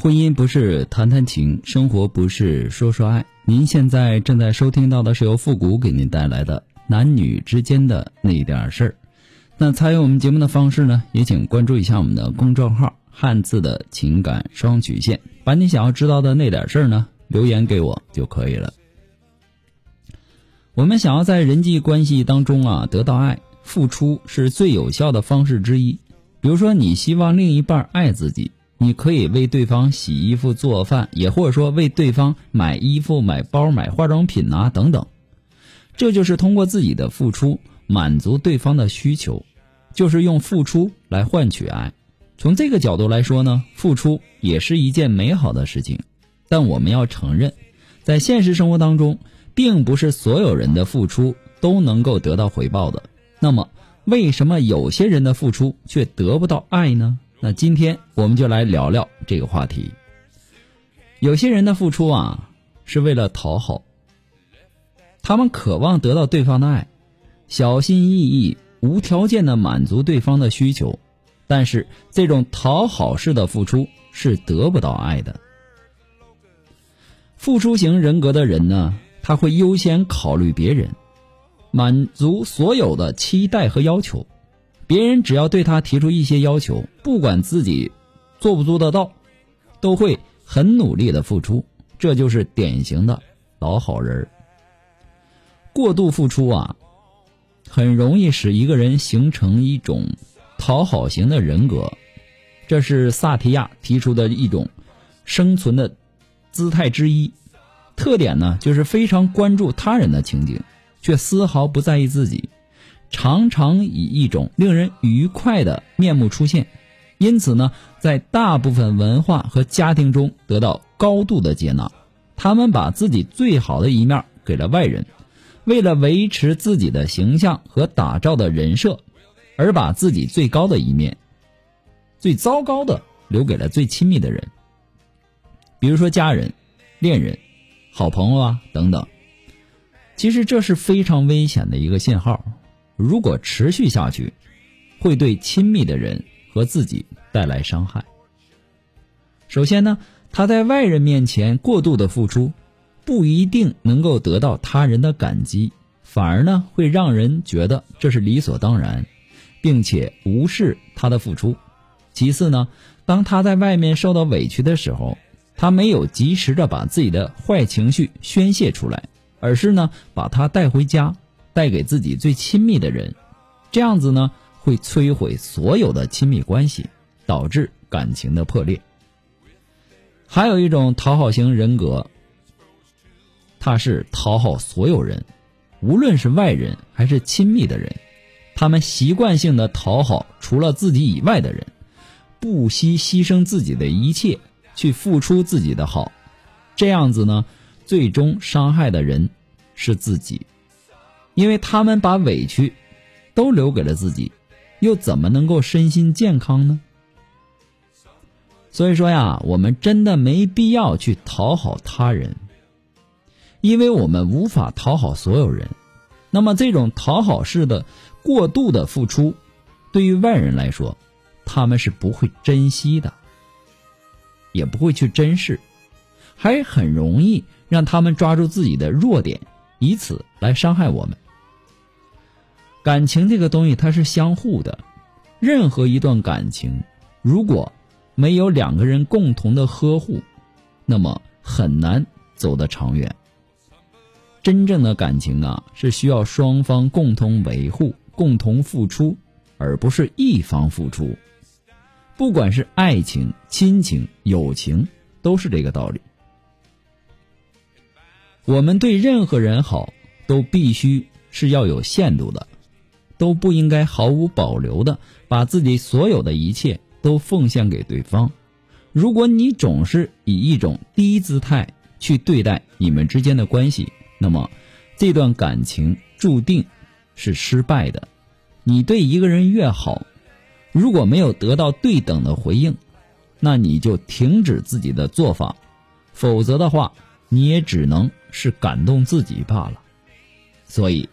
婚姻不是谈谈情，生活不是说说爱。您现在正在收听到的是由复古给您带来的男女之间的那点事儿。那参与我们节目的方式呢，也请关注一下我们的公众号“汉字的情感双曲线”，把你想要知道的那点事儿呢留言给我就可以了。我们想要在人际关系当中啊得到爱，付出是最有效的方式之一。比如说，你希望另一半爱自己。你可以为对方洗衣服、做饭，也或者说为对方买衣服、买包、买化妆品啊等等，这就是通过自己的付出满足对方的需求，就是用付出来换取爱。从这个角度来说呢，付出也是一件美好的事情。但我们要承认，在现实生活当中，并不是所有人的付出都能够得到回报的。那么，为什么有些人的付出却得不到爱呢？那今天我们就来聊聊这个话题。有些人的付出啊，是为了讨好，他们渴望得到对方的爱，小心翼翼、无条件的满足对方的需求，但是这种讨好式的付出是得不到爱的。付出型人格的人呢，他会优先考虑别人，满足所有的期待和要求。别人只要对他提出一些要求，不管自己做不做得到，都会很努力的付出。这就是典型的老好人。过度付出啊，很容易使一个人形成一种讨好型的人格。这是萨提亚提出的一种生存的姿态之一。特点呢，就是非常关注他人的情景，却丝毫不在意自己。常常以一种令人愉快的面目出现，因此呢，在大部分文化和家庭中得到高度的接纳。他们把自己最好的一面给了外人，为了维持自己的形象和打造的人设，而把自己最高的一面、最糟糕的留给了最亲密的人，比如说家人、恋人、好朋友啊等等。其实这是非常危险的一个信号。如果持续下去，会对亲密的人和自己带来伤害。首先呢，他在外人面前过度的付出，不一定能够得到他人的感激，反而呢会让人觉得这是理所当然，并且无视他的付出。其次呢，当他在外面受到委屈的时候，他没有及时的把自己的坏情绪宣泄出来，而是呢把他带回家。带给自己最亲密的人，这样子呢会摧毁所有的亲密关系，导致感情的破裂。还有一种讨好型人格，他是讨好所有人，无论是外人还是亲密的人，他们习惯性的讨好除了自己以外的人，不惜牺牲自己的一切去付出自己的好，这样子呢，最终伤害的人是自己。因为他们把委屈都留给了自己，又怎么能够身心健康呢？所以说呀，我们真的没必要去讨好他人，因为我们无法讨好所有人。那么这种讨好式的过度的付出，对于外人来说，他们是不会珍惜的，也不会去珍视，还很容易让他们抓住自己的弱点，以此来伤害我们。感情这个东西它是相互的，任何一段感情如果没有两个人共同的呵护，那么很难走得长远。真正的感情啊，是需要双方共同维护、共同付出，而不是一方付出。不管是爱情、亲情、友情，都是这个道理。我们对任何人好，都必须是要有限度的。都不应该毫无保留的把自己所有的一切都奉献给对方。如果你总是以一种低姿态去对待你们之间的关系，那么这段感情注定是失败的。你对一个人越好，如果没有得到对等的回应，那你就停止自己的做法，否则的话，你也只能是感动自己罢了。所以，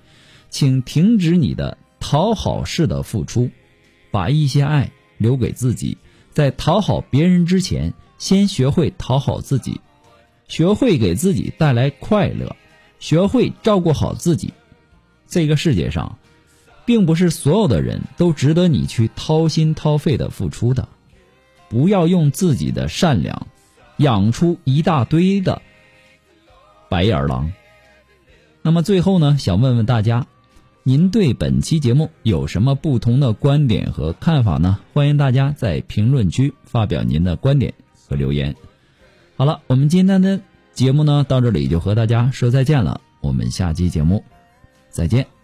请停止你的。讨好式的付出，把一些爱留给自己，在讨好别人之前，先学会讨好自己，学会给自己带来快乐，学会照顾好自己。这个世界上，并不是所有的人都值得你去掏心掏肺的付出的。不要用自己的善良，养出一大堆的白眼狼。那么最后呢，想问问大家，您对本期节目有什么不同的观点和看法呢？欢迎大家在评论区发表您的观点和留言。好了，我们今天的节目呢，到这里就和大家说再见了。我们下期节目再见。